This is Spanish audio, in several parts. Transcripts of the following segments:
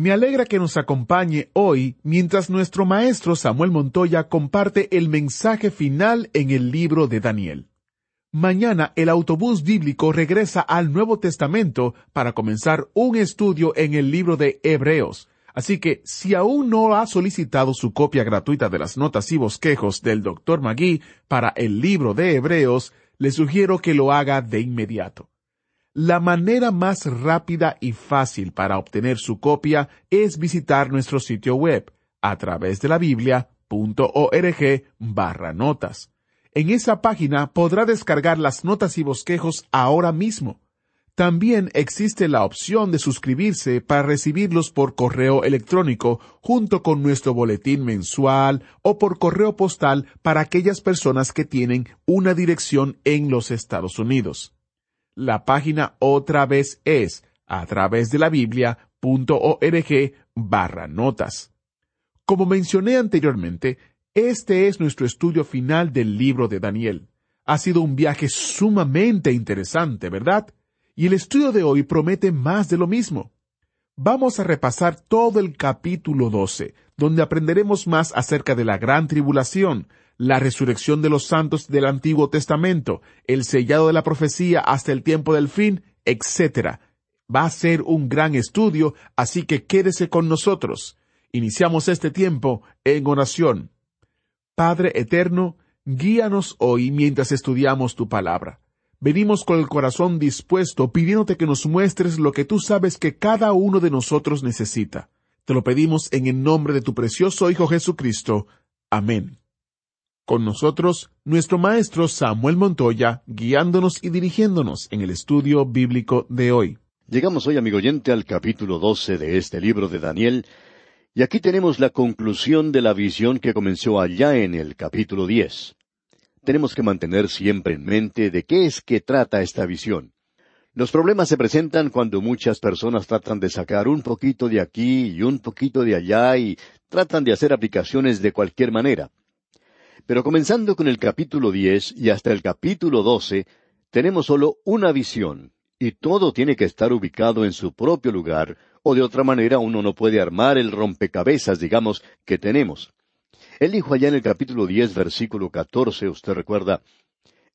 Me alegra que nos acompañe hoy mientras nuestro maestro Samuel Montoya comparte el mensaje final en el libro de Daniel. Mañana el autobús bíblico regresa al Nuevo Testamento para comenzar un estudio en el libro de Hebreos. Así que si aún no ha solicitado su copia gratuita de las notas y bosquejos del Dr. Magui para el libro de Hebreos, le sugiero que lo haga de inmediato. La manera más rápida y fácil para obtener su copia es visitar nuestro sitio web a través de la biblia.org barra notas. En esa página podrá descargar las notas y bosquejos ahora mismo. También existe la opción de suscribirse para recibirlos por correo electrónico junto con nuestro boletín mensual o por correo postal para aquellas personas que tienen una dirección en los Estados Unidos. La página otra vez es a través de la biblia.org barra notas. Como mencioné anteriormente, este es nuestro estudio final del libro de Daniel. Ha sido un viaje sumamente interesante, ¿verdad? Y el estudio de hoy promete más de lo mismo. Vamos a repasar todo el capítulo 12, donde aprenderemos más acerca de la gran tribulación, la resurrección de los santos del Antiguo Testamento, el sellado de la profecía hasta el tiempo del fin, etc. Va a ser un gran estudio, así que quédese con nosotros. Iniciamos este tiempo en oración. Padre Eterno, guíanos hoy mientras estudiamos tu palabra. Venimos con el corazón dispuesto pidiéndote que nos muestres lo que tú sabes que cada uno de nosotros necesita. Te lo pedimos en el nombre de tu precioso Hijo Jesucristo. Amén. Con nosotros, nuestro maestro Samuel Montoya, guiándonos y dirigiéndonos en el estudio bíblico de hoy. Llegamos hoy, amigo oyente, al capítulo 12 de este libro de Daniel, y aquí tenemos la conclusión de la visión que comenzó allá en el capítulo 10. Tenemos que mantener siempre en mente de qué es que trata esta visión. Los problemas se presentan cuando muchas personas tratan de sacar un poquito de aquí y un poquito de allá y tratan de hacer aplicaciones de cualquier manera. Pero comenzando con el capítulo diez y hasta el capítulo doce, tenemos solo una visión, y todo tiene que estar ubicado en su propio lugar, o de otra manera uno no puede armar el rompecabezas, digamos, que tenemos. Él dijo allá en el capítulo diez, versículo catorce, usted recuerda,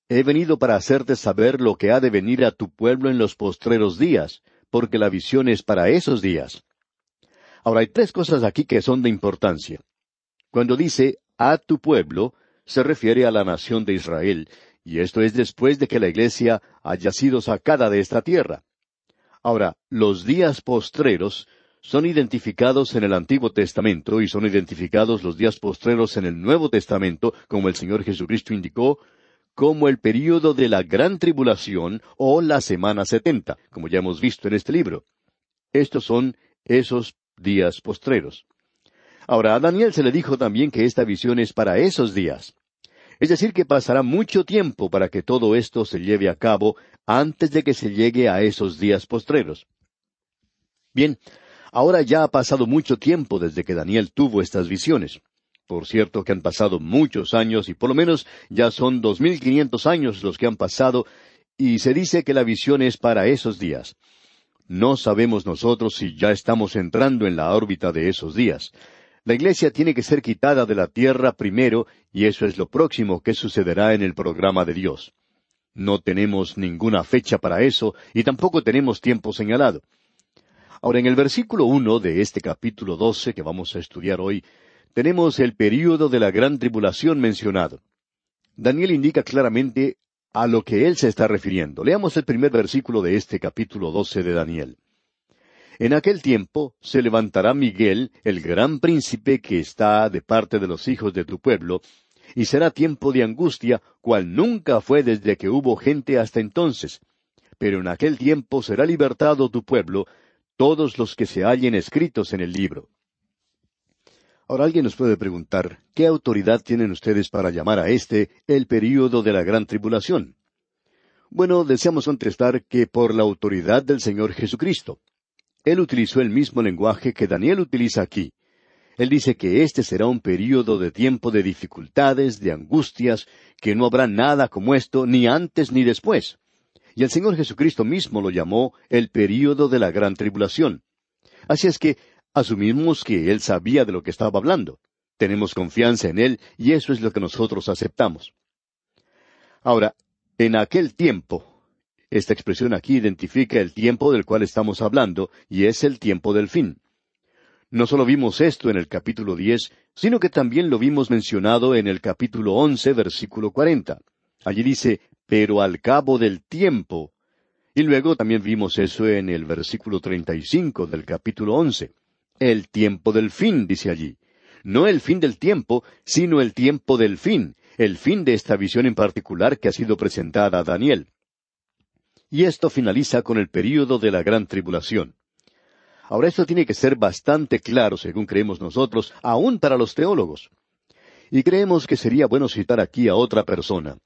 He venido para hacerte saber lo que ha de venir a tu pueblo en los postreros días, porque la visión es para esos días. Ahora hay tres cosas aquí que son de importancia. Cuando dice a tu pueblo se refiere a la nación de Israel, y esto es después de que la iglesia haya sido sacada de esta tierra. Ahora, los días postreros son identificados en el Antiguo Testamento y son identificados los días postreros en el Nuevo Testamento, como el Señor Jesucristo indicó, como el período de la gran tribulación o la semana setenta, como ya hemos visto en este libro. Estos son esos días postreros. Ahora, a Daniel se le dijo también que esta visión es para esos días. Es decir, que pasará mucho tiempo para que todo esto se lleve a cabo antes de que se llegue a esos días postreros. Bien, ahora ya ha pasado mucho tiempo desde que Daniel tuvo estas visiones. Por cierto que han pasado muchos años y por lo menos ya son dos mil quinientos años los que han pasado y se dice que la visión es para esos días. No sabemos nosotros si ya estamos entrando en la órbita de esos días. La iglesia tiene que ser quitada de la tierra primero, y eso es lo próximo que sucederá en el programa de Dios. No tenemos ninguna fecha para eso, y tampoco tenemos tiempo señalado. Ahora, en el versículo uno de este capítulo doce que vamos a estudiar hoy, tenemos el período de la gran tribulación mencionado. Daniel indica claramente a lo que él se está refiriendo. Leamos el primer versículo de este capítulo doce de Daniel. En aquel tiempo se levantará Miguel, el gran príncipe que está de parte de los hijos de tu pueblo, y será tiempo de angustia, cual nunca fue desde que hubo gente hasta entonces. Pero en aquel tiempo será libertado tu pueblo, todos los que se hallen escritos en el libro. Ahora alguien nos puede preguntar, ¿qué autoridad tienen ustedes para llamar a este el período de la gran tribulación? Bueno, deseamos contestar que por la autoridad del Señor Jesucristo. Él utilizó el mismo lenguaje que Daniel utiliza aquí. Él dice que este será un período de tiempo de dificultades, de angustias, que no habrá nada como esto ni antes ni después. Y el Señor Jesucristo mismo lo llamó el período de la gran tribulación. Así es que Asumimos que Él sabía de lo que estaba hablando. Tenemos confianza en Él y eso es lo que nosotros aceptamos. Ahora, en aquel tiempo, esta expresión aquí identifica el tiempo del cual estamos hablando y es el tiempo del fin. No solo vimos esto en el capítulo diez, sino que también lo vimos mencionado en el capítulo once, versículo cuarenta. Allí dice, pero al cabo del tiempo. Y luego también vimos eso en el versículo treinta y cinco del capítulo once. El tiempo del fin, dice allí. No el fin del tiempo, sino el tiempo del fin, el fin de esta visión en particular que ha sido presentada a Daniel. Y esto finaliza con el período de la gran tribulación. Ahora esto tiene que ser bastante claro, según creemos nosotros, aún para los teólogos. Y creemos que sería bueno citar aquí a otra persona.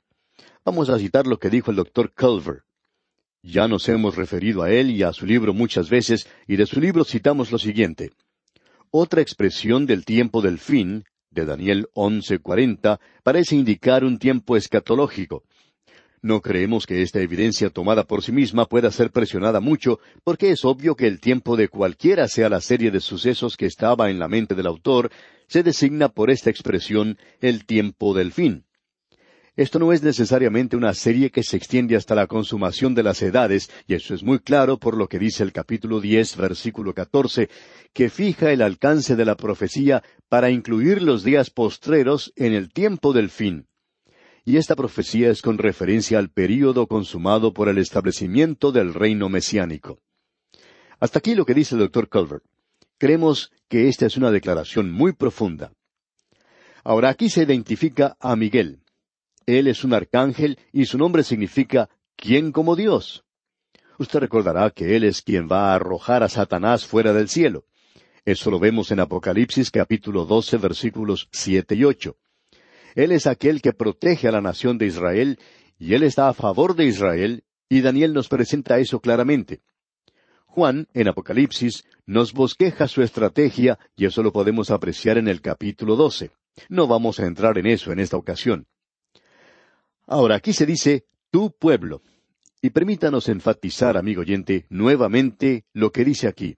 Vamos a citar lo que dijo el doctor Culver. Ya nos hemos referido a él y a su libro muchas veces, y de su libro citamos lo siguiente. Otra expresión del tiempo del fin, de Daniel 11:40, parece indicar un tiempo escatológico. No creemos que esta evidencia tomada por sí misma pueda ser presionada mucho, porque es obvio que el tiempo de cualquiera sea la serie de sucesos que estaba en la mente del autor, se designa por esta expresión el tiempo del fin. Esto no es necesariamente una serie que se extiende hasta la consumación de las edades, y eso es muy claro por lo que dice el capítulo diez, versículo catorce, que fija el alcance de la profecía para incluir los días postreros en el tiempo del fin. Y esta profecía es con referencia al período consumado por el establecimiento del reino mesiánico. Hasta aquí lo que dice el doctor Culver. Creemos que esta es una declaración muy profunda. Ahora aquí se identifica a Miguel. Él es un arcángel y su nombre significa ¿quién como Dios? Usted recordará que Él es quien va a arrojar a Satanás fuera del cielo. Eso lo vemos en Apocalipsis capítulo 12 versículos siete y ocho. Él es aquel que protege a la nación de Israel y Él está a favor de Israel y Daniel nos presenta eso claramente. Juan, en Apocalipsis, nos bosqueja su estrategia y eso lo podemos apreciar en el capítulo 12. No vamos a entrar en eso en esta ocasión. Ahora, aquí se dice tu pueblo. Y permítanos enfatizar, amigo oyente, nuevamente lo que dice aquí.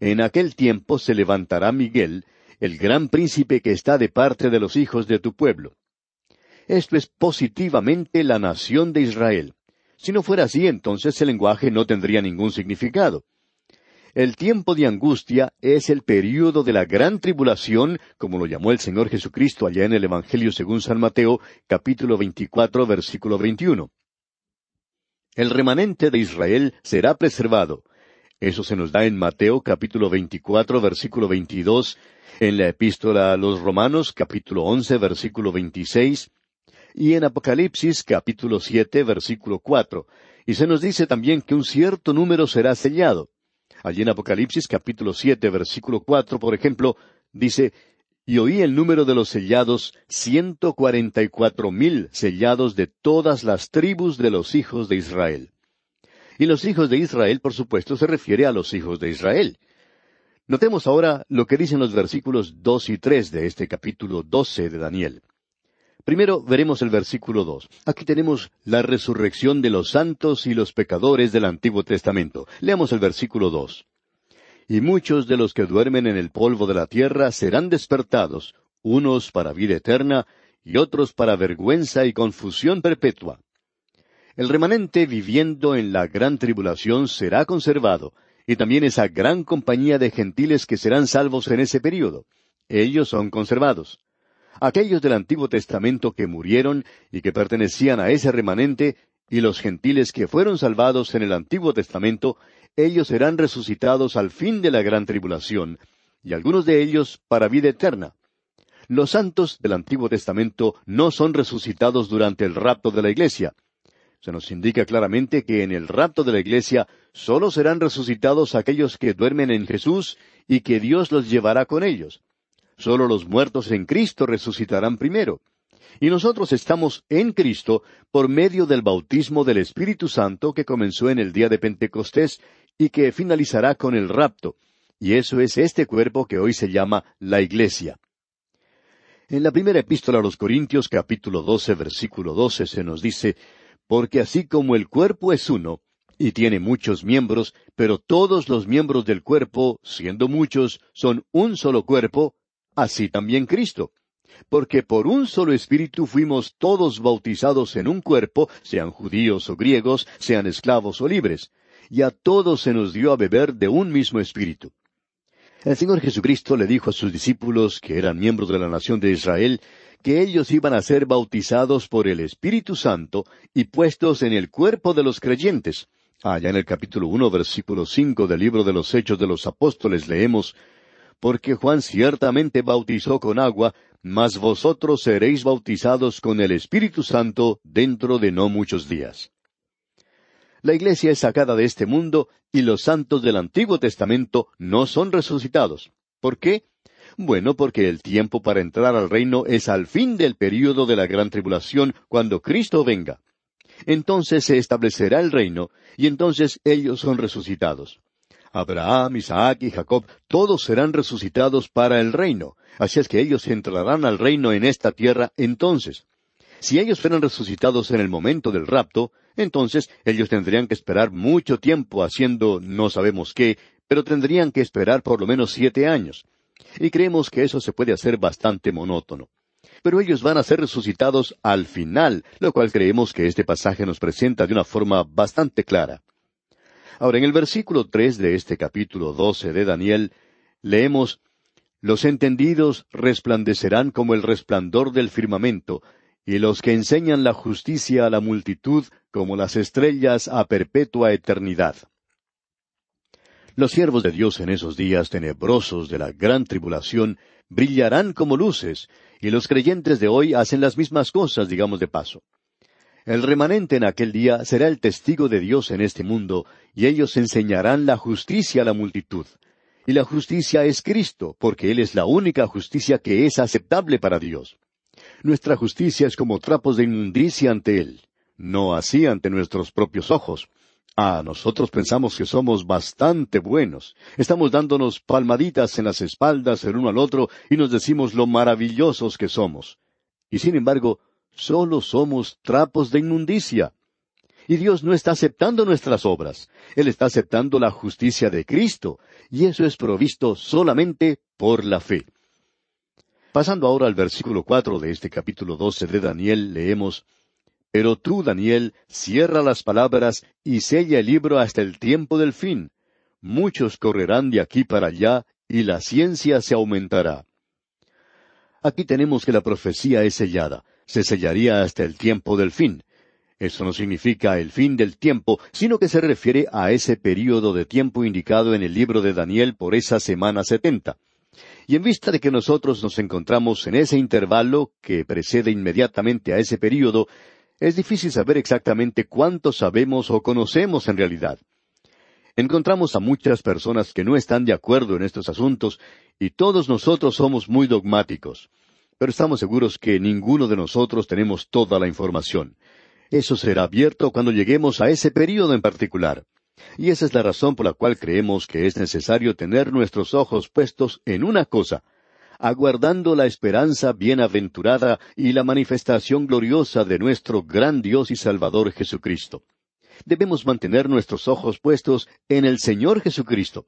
En aquel tiempo se levantará Miguel, el gran príncipe que está de parte de los hijos de tu pueblo. Esto es positivamente la nación de Israel. Si no fuera así, entonces el lenguaje no tendría ningún significado. El tiempo de angustia es el período de la gran tribulación, como lo llamó el Señor Jesucristo allá en el Evangelio según San Mateo, capítulo 24, versículo 21. El remanente de Israel será preservado. Eso se nos da en Mateo capítulo 24, versículo 22, en la epístola a los Romanos capítulo 11, versículo 26, y en Apocalipsis capítulo 7, versículo 4. Y se nos dice también que un cierto número será sellado. Allí en Apocalipsis capítulo siete, versículo cuatro, por ejemplo, dice, y oí el número de los sellados, ciento cuarenta y cuatro mil sellados de todas las tribus de los hijos de Israel. Y los hijos de Israel, por supuesto, se refiere a los hijos de Israel. Notemos ahora lo que dicen los versículos dos y tres de este capítulo doce de Daniel. Primero veremos el versículo dos. Aquí tenemos la resurrección de los santos y los pecadores del Antiguo Testamento. Leamos el versículo dos. Y muchos de los que duermen en el polvo de la tierra serán despertados, unos para vida eterna y otros para vergüenza y confusión perpetua. El remanente viviendo en la gran tribulación será conservado, y también esa gran compañía de gentiles que serán salvos en ese período. Ellos son conservados aquellos del Antiguo Testamento que murieron y que pertenecían a ese remanente, y los gentiles que fueron salvados en el Antiguo Testamento, ellos serán resucitados al fin de la gran tribulación, y algunos de ellos para vida eterna. Los santos del Antiguo Testamento no son resucitados durante el rapto de la iglesia. Se nos indica claramente que en el rapto de la iglesia solo serán resucitados aquellos que duermen en Jesús y que Dios los llevará con ellos. Solo los muertos en Cristo resucitarán primero. Y nosotros estamos en Cristo por medio del bautismo del Espíritu Santo que comenzó en el día de Pentecostés y que finalizará con el rapto. Y eso es este cuerpo que hoy se llama la Iglesia. En la primera epístola a los Corintios capítulo 12 versículo 12 se nos dice, Porque así como el cuerpo es uno, y tiene muchos miembros, pero todos los miembros del cuerpo, siendo muchos, son un solo cuerpo, así también Cristo. Porque por un solo espíritu fuimos todos bautizados en un cuerpo, sean judíos o griegos, sean esclavos o libres, y a todos se nos dio a beber de un mismo espíritu. El Señor Jesucristo le dijo a sus discípulos, que eran miembros de la nación de Israel, que ellos iban a ser bautizados por el Espíritu Santo y puestos en el cuerpo de los creyentes. Allá en el capítulo uno, versículo cinco del libro de los Hechos de los Apóstoles leemos porque Juan ciertamente bautizó con agua, mas vosotros seréis bautizados con el Espíritu Santo dentro de no muchos días. La iglesia es sacada de este mundo y los santos del Antiguo Testamento no son resucitados. ¿Por qué? Bueno, porque el tiempo para entrar al reino es al fin del período de la gran tribulación, cuando Cristo venga. Entonces se establecerá el reino, y entonces ellos son resucitados. Abraham, Isaac y Jacob, todos serán resucitados para el reino. Así es que ellos entrarán al reino en esta tierra entonces. Si ellos fueran resucitados en el momento del rapto, entonces ellos tendrían que esperar mucho tiempo haciendo no sabemos qué, pero tendrían que esperar por lo menos siete años. Y creemos que eso se puede hacer bastante monótono. Pero ellos van a ser resucitados al final, lo cual creemos que este pasaje nos presenta de una forma bastante clara. Ahora, en el versículo tres de este capítulo doce de Daniel, leemos Los entendidos resplandecerán como el resplandor del firmamento, y los que enseñan la justicia a la multitud como las estrellas a perpetua eternidad. Los siervos de Dios en esos días tenebrosos de la gran tribulación brillarán como luces, y los creyentes de hoy hacen las mismas cosas, digamos de paso. El remanente en aquel día será el testigo de Dios en este mundo, y ellos enseñarán la justicia a la multitud. Y la justicia es Cristo, porque Él es la única justicia que es aceptable para Dios. Nuestra justicia es como trapos de inmundicia ante Él, no así ante nuestros propios ojos. Ah, nosotros pensamos que somos bastante buenos. Estamos dándonos palmaditas en las espaldas el uno al otro y nos decimos lo maravillosos que somos. Y sin embargo, Solo somos trapos de inmundicia. Y Dios no está aceptando nuestras obras. Él está aceptando la justicia de Cristo, y eso es provisto solamente por la fe. Pasando ahora al versículo cuatro de este capítulo doce de Daniel, leemos Pero tú, Daniel, cierra las palabras y sella el libro hasta el tiempo del fin. Muchos correrán de aquí para allá, y la ciencia se aumentará. Aquí tenemos que la profecía es sellada se sellaría hasta el tiempo del fin. Eso no significa el fin del tiempo, sino que se refiere a ese período de tiempo indicado en el libro de Daniel por esa semana setenta. Y en vista de que nosotros nos encontramos en ese intervalo que precede inmediatamente a ese período, es difícil saber exactamente cuánto sabemos o conocemos en realidad. Encontramos a muchas personas que no están de acuerdo en estos asuntos, y todos nosotros somos muy dogmáticos pero estamos seguros que ninguno de nosotros tenemos toda la información. Eso será abierto cuando lleguemos a ese período en particular. Y esa es la razón por la cual creemos que es necesario tener nuestros ojos puestos en una cosa, aguardando la esperanza bienaventurada y la manifestación gloriosa de nuestro gran Dios y Salvador Jesucristo. Debemos mantener nuestros ojos puestos en el Señor Jesucristo.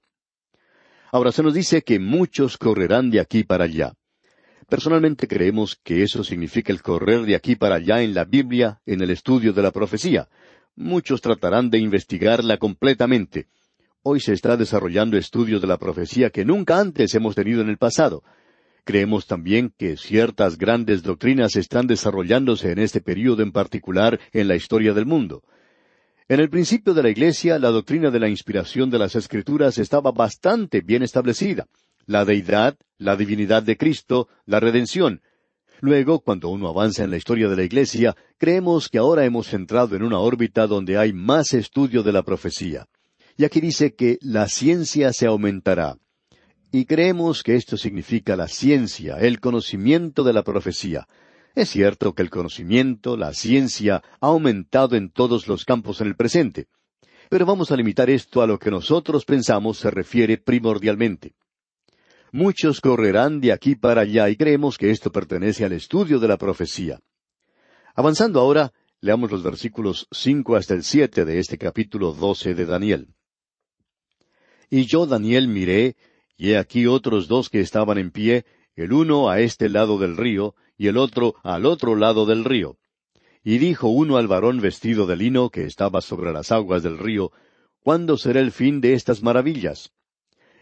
Ahora se nos dice que muchos correrán de aquí para allá. Personalmente creemos que eso significa el correr de aquí para allá en la Biblia, en el estudio de la profecía. Muchos tratarán de investigarla completamente. Hoy se está desarrollando estudios de la profecía que nunca antes hemos tenido en el pasado. Creemos también que ciertas grandes doctrinas están desarrollándose en este período en particular en la historia del mundo. En el principio de la Iglesia, la doctrina de la inspiración de las Escrituras estaba bastante bien establecida la deidad, la divinidad de Cristo, la redención. Luego, cuando uno avanza en la historia de la Iglesia, creemos que ahora hemos entrado en una órbita donde hay más estudio de la profecía. Y aquí dice que la ciencia se aumentará. Y creemos que esto significa la ciencia, el conocimiento de la profecía. Es cierto que el conocimiento, la ciencia, ha aumentado en todos los campos en el presente. Pero vamos a limitar esto a lo que nosotros pensamos se refiere primordialmente. Muchos correrán de aquí para allá y creemos que esto pertenece al estudio de la profecía. Avanzando ahora, leamos los versículos cinco hasta el siete de este capítulo doce de Daniel. Y yo, Daniel, miré, y he aquí otros dos que estaban en pie, el uno a este lado del río, y el otro al otro lado del río. Y dijo uno al varón vestido de lino que estaba sobre las aguas del río, ¿Cuándo será el fin de estas maravillas?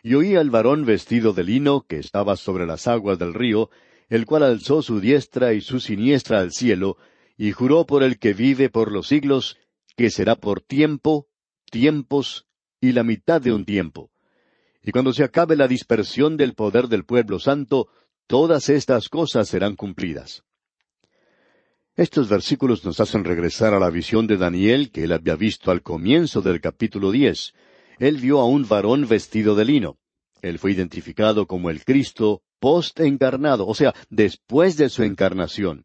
Y oí al varón vestido de lino que estaba sobre las aguas del río, el cual alzó su diestra y su siniestra al cielo, y juró por el que vive por los siglos, que será por tiempo, tiempos y la mitad de un tiempo. Y cuando se acabe la dispersión del poder del pueblo santo, todas estas cosas serán cumplidas. Estos versículos nos hacen regresar a la visión de Daniel que él había visto al comienzo del capítulo diez. Él vio a un varón vestido de lino. Él fue identificado como el Cristo post-encarnado, o sea, después de su encarnación.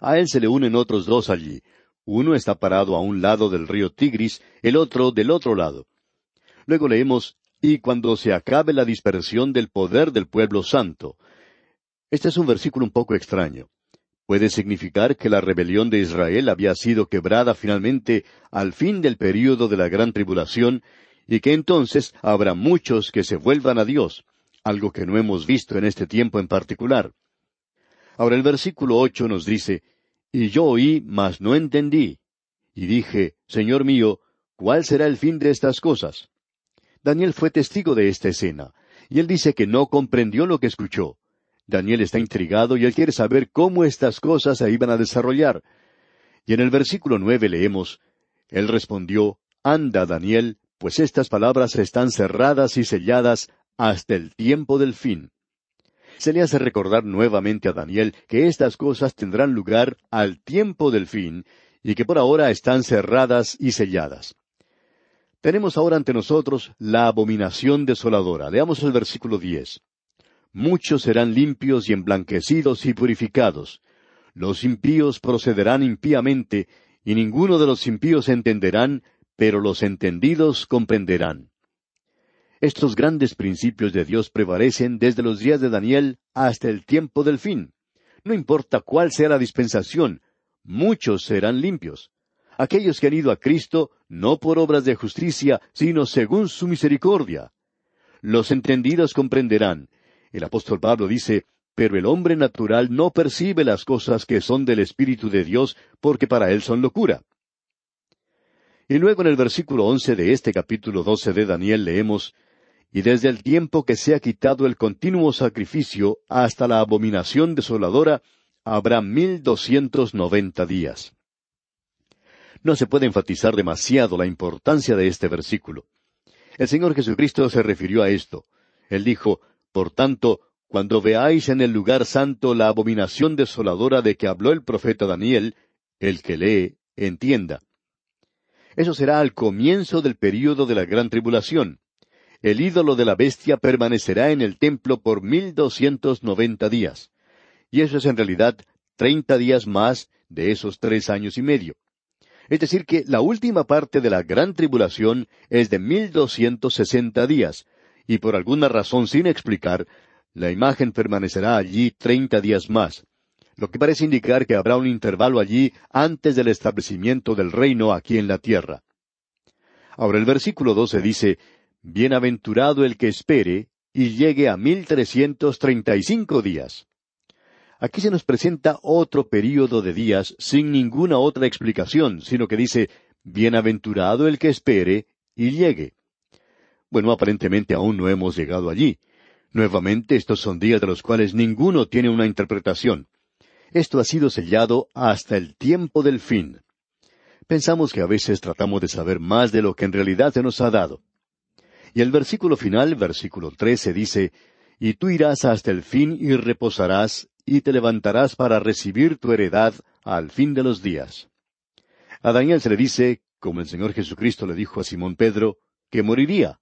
A él se le unen otros dos allí. Uno está parado a un lado del río Tigris, el otro del otro lado. Luego leemos, y cuando se acabe la dispersión del poder del pueblo santo. Este es un versículo un poco extraño. Puede significar que la rebelión de Israel había sido quebrada finalmente al fin del período de la gran tribulación y que entonces habrá muchos que se vuelvan a Dios, algo que no hemos visto en este tiempo en particular. Ahora el versículo ocho nos dice, Y yo oí, mas no entendí. Y dije, Señor mío, ¿cuál será el fin de estas cosas? Daniel fue testigo de esta escena, y él dice que no comprendió lo que escuchó. Daniel está intrigado y él quiere saber cómo estas cosas se iban a desarrollar. Y en el versículo nueve leemos, Él respondió, Anda, Daniel, pues estas palabras están cerradas y selladas hasta el tiempo del fin. Se le hace recordar nuevamente a Daniel que estas cosas tendrán lugar al tiempo del fin y que por ahora están cerradas y selladas. Tenemos ahora ante nosotros la abominación desoladora. Leamos el versículo diez muchos serán limpios y emblanquecidos y purificados. Los impíos procederán impíamente, y ninguno de los impíos entenderán, pero los entendidos comprenderán. Estos grandes principios de Dios prevalecen desde los días de Daniel hasta el tiempo del fin. No importa cuál sea la dispensación, muchos serán limpios. Aquellos que han ido a Cristo no por obras de justicia, sino según su misericordia. Los entendidos comprenderán, el apóstol Pablo dice, pero el hombre natural no percibe las cosas que son del Espíritu de Dios, porque para él son locura. Y luego en el versículo once de este capítulo doce de Daniel leemos, Y desde el tiempo que se ha quitado el continuo sacrificio hasta la abominación desoladora, habrá mil doscientos noventa días. No se puede enfatizar demasiado la importancia de este versículo. El Señor Jesucristo se refirió a esto. Él dijo, por tanto, cuando veáis en el lugar santo la abominación desoladora de que habló el profeta Daniel, el que lee, entienda. Eso será al comienzo del período de la gran tribulación. El ídolo de la bestia permanecerá en el templo por mil doscientos noventa días. Y eso es en realidad treinta días más de esos tres años y medio. Es decir, que la última parte de la gran tribulación es de mil doscientos sesenta días, y por alguna razón sin explicar, la imagen permanecerá allí treinta días más, lo que parece indicar que habrá un intervalo allí antes del establecimiento del reino aquí en la tierra. Ahora el versículo doce dice, Bienaventurado el que espere y llegue a mil trescientos treinta y cinco días. Aquí se nos presenta otro período de días sin ninguna otra explicación, sino que dice, Bienaventurado el que espere y llegue. Bueno, aparentemente aún no hemos llegado allí. Nuevamente, estos son días de los cuales ninguno tiene una interpretación. Esto ha sido sellado hasta el tiempo del fin. Pensamos que a veces tratamos de saber más de lo que en realidad se nos ha dado. Y el versículo final, versículo trece, dice, Y tú irás hasta el fin y reposarás, y te levantarás para recibir tu heredad al fin de los días. A Daniel se le dice, como el Señor Jesucristo le dijo a Simón Pedro, que moriría.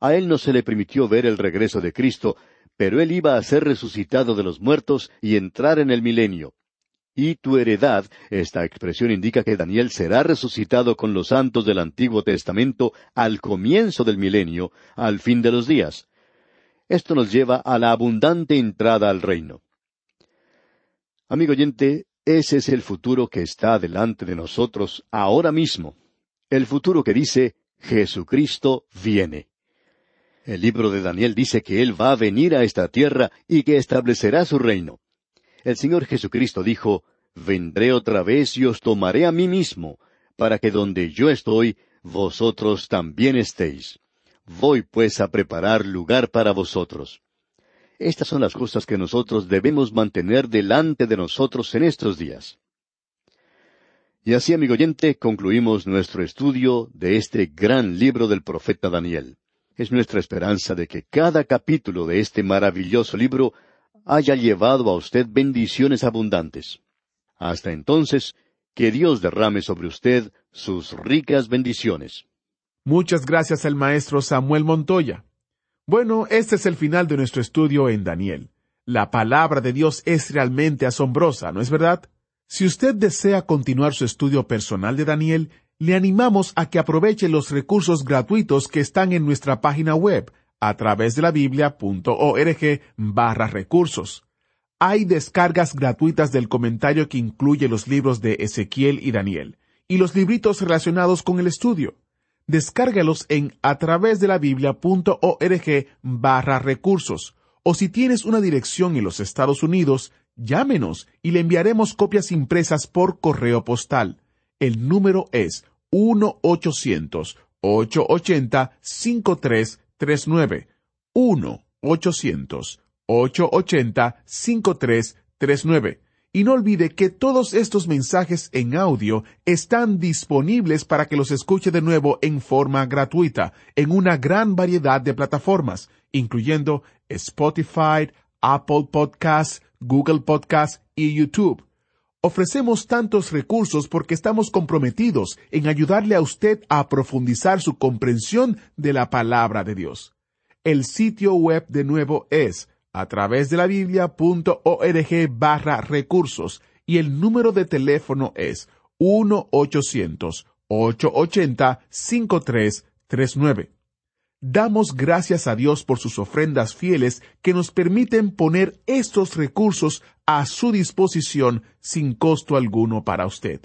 A él no se le permitió ver el regreso de Cristo, pero él iba a ser resucitado de los muertos y entrar en el milenio. Y tu heredad, esta expresión indica que Daniel será resucitado con los santos del Antiguo Testamento al comienzo del milenio, al fin de los días. Esto nos lleva a la abundante entrada al reino. Amigo oyente, ese es el futuro que está delante de nosotros ahora mismo. El futuro que dice, Jesucristo viene. El libro de Daniel dice que Él va a venir a esta tierra y que establecerá su reino. El Señor Jesucristo dijo, Vendré otra vez y os tomaré a mí mismo, para que donde yo estoy, vosotros también estéis. Voy pues a preparar lugar para vosotros. Estas son las cosas que nosotros debemos mantener delante de nosotros en estos días. Y así, amigo oyente, concluimos nuestro estudio de este gran libro del profeta Daniel. Es nuestra esperanza de que cada capítulo de este maravilloso libro haya llevado a usted bendiciones abundantes. Hasta entonces, que Dios derrame sobre usted sus ricas bendiciones. Muchas gracias al maestro Samuel Montoya. Bueno, este es el final de nuestro estudio en Daniel. La palabra de Dios es realmente asombrosa, ¿no es verdad? Si usted desea continuar su estudio personal de Daniel, le animamos a que aproveche los recursos gratuitos que están en nuestra página web a través de la biblia.org barra recursos. Hay descargas gratuitas del comentario que incluye los libros de Ezequiel y Daniel, y los libritos relacionados con el estudio. Descárgalos en a través de la biblia.org barra recursos, o si tienes una dirección en los Estados Unidos, Llámenos y le enviaremos copias impresas por correo postal. El número es 1-800-880-5339. 1-800-880-5339. Y no olvide que todos estos mensajes en audio están disponibles para que los escuche de nuevo en forma gratuita en una gran variedad de plataformas, incluyendo Spotify, Apple Podcasts, Google Podcast y YouTube. Ofrecemos tantos recursos porque estamos comprometidos en ayudarle a usted a profundizar su comprensión de la palabra de Dios. El sitio web de nuevo es a través de la biblia.org barra recursos y el número de teléfono es 1-800-880-5339. Damos gracias a Dios por sus ofrendas fieles que nos permiten poner estos recursos a su disposición sin costo alguno para usted.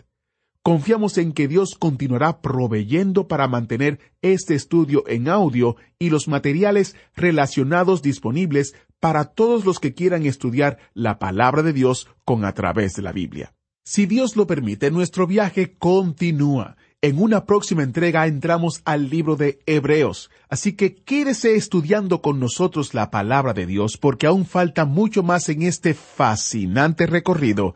Confiamos en que Dios continuará proveyendo para mantener este estudio en audio y los materiales relacionados disponibles para todos los que quieran estudiar la palabra de Dios con a través de la Biblia. Si Dios lo permite, nuestro viaje continúa en una próxima entrega entramos al libro de Hebreos, así que quédese estudiando con nosotros la palabra de Dios porque aún falta mucho más en este fascinante recorrido